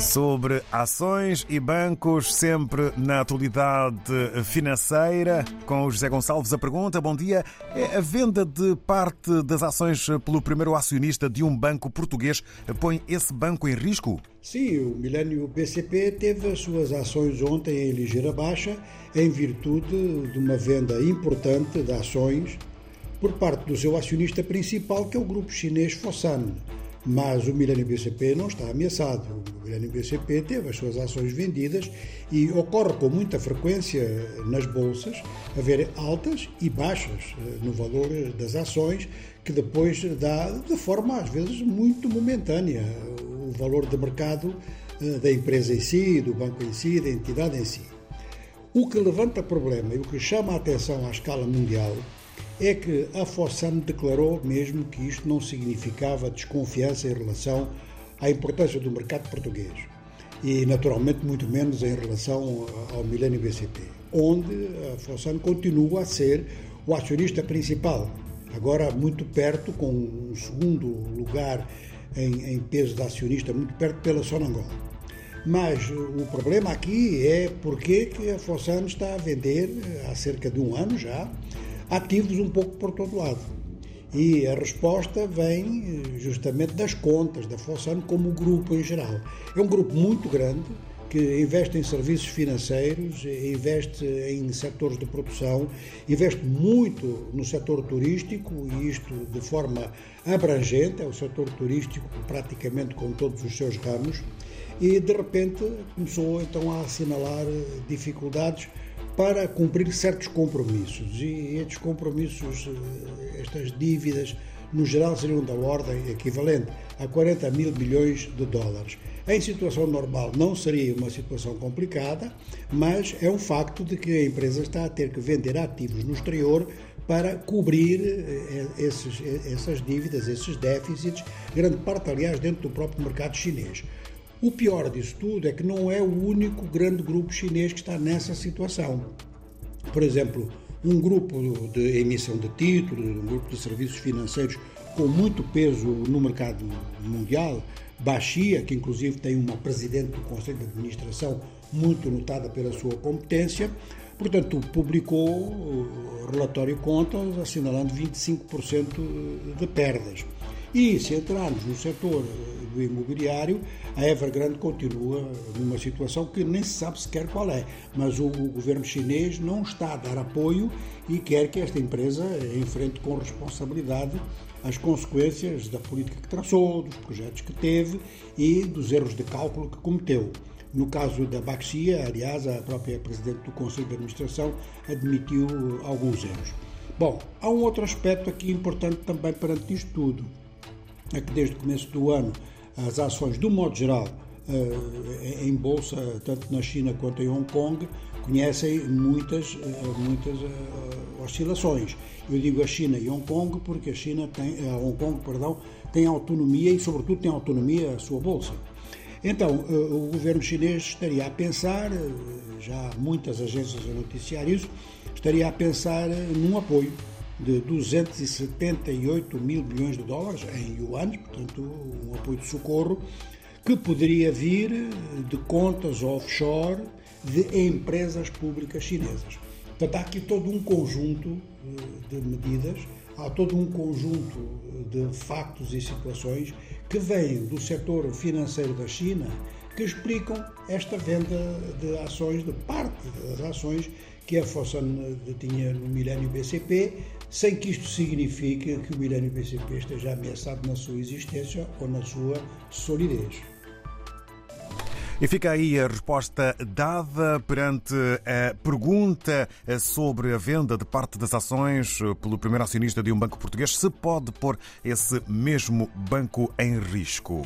Sobre ações e bancos, sempre na atualidade financeira. Com o José Gonçalves, a pergunta: bom dia. É a venda de parte das ações pelo primeiro acionista de um banco português põe esse banco em risco? Sim, o Milênio BCP teve as suas ações ontem em ligeira baixa, em virtude de uma venda importante de ações por parte do seu acionista principal, que é o grupo chinês Fosun. Mas o Milênio BCP não está ameaçado. O Milênio BCP teve as suas ações vendidas e ocorre com muita frequência nas bolsas haver altas e baixas eh, no valor das ações, que depois dá de forma às vezes muito momentânea o valor de mercado eh, da empresa em si, do banco em si, da entidade em si. O que levanta problema e o que chama a atenção à escala mundial é que a Fossam declarou mesmo que isto não significava desconfiança em relação à importância do mercado português e, naturalmente, muito menos em relação ao Milênio BCP, onde a Fossam continua a ser o acionista principal, agora muito perto, com um segundo lugar em, em peso de acionista, muito perto pela Sonangol. Mas o problema aqui é porque que a Fossam está a vender há cerca de um ano já ativos um pouco por todo lado. E a resposta vem eh, justamente das contas da Fossano como grupo em geral. É um grupo muito grande que investe em serviços financeiros, investe em setores de produção, investe muito no setor turístico e isto de forma abrangente, é o setor turístico praticamente com todos os seus ramos e de repente começou então a assinalar eh, dificuldades para cumprir certos compromissos. E estes compromissos, eh, estas dívidas, no geral seriam da ordem equivalente a 40 mil milhões de dólares. Em situação normal não seria uma situação complicada, mas é um facto de que a empresa está a ter que vender ativos no exterior para cobrir eh, esses, essas dívidas, esses déficits, grande parte, aliás, dentro do próprio mercado chinês. O pior disso tudo é que não é o único grande grupo chinês que está nessa situação. Por exemplo, um grupo de emissão de títulos, um grupo de serviços financeiros com muito peso no mercado mundial, Baxia, que inclusive tem uma presidente do Conselho de Administração muito notada pela sua competência, portanto, publicou o relatório contas assinalando 25% de perdas. E se entrarmos no setor do imobiliário, a Evergrande continua numa situação que nem se sabe sequer qual é. Mas o, governo chinês não está a dar apoio e quer que esta empresa enfrente com responsabilidade as consequências da política que traçou, dos projetos que teve e dos erros de cálculo que cometeu. No caso da Baxia, aliás, a própria Presidente do Conselho de Administração admitiu alguns erros. Bom, há um outro aspecto aqui importante também perante isto tudo. É que desde o começo do ano as ações, do modo geral, eh, em bolsa, tanto na China quanto em Hong Kong, conhecem muitas, eh, muitas eh, oscilações. Eu digo a China e Hong Kong porque a China tem, a Hong Kong, perdão, tem autonomia e, sobretudo, tem autonomia a sua bolsa. Então, o governo chinês estaria a pensar, já muitas agências a noticiar isso, estaria a pensar num apoio de 278 mil milhões de dólares em yuan, portanto, um apoio de socorro, que poderia vir de contas offshore de empresas públicas chinesas. Portanto, há aqui todo um conjunto eh, de medidas, há todo um conjunto de factos e situações que vêm do setor financeiro da China que explicam esta venda de ações, de parte das ações que a Fosun tinha no milénio BCP, sem que isto signifique que o milénio BCP esteja ameaçado na sua existência ou na sua solidez. E fica aí a resposta dada perante a pergunta sobre a venda de parte das ações pelo primeiro acionista de um banco português. Se pode pôr esse mesmo banco em risco?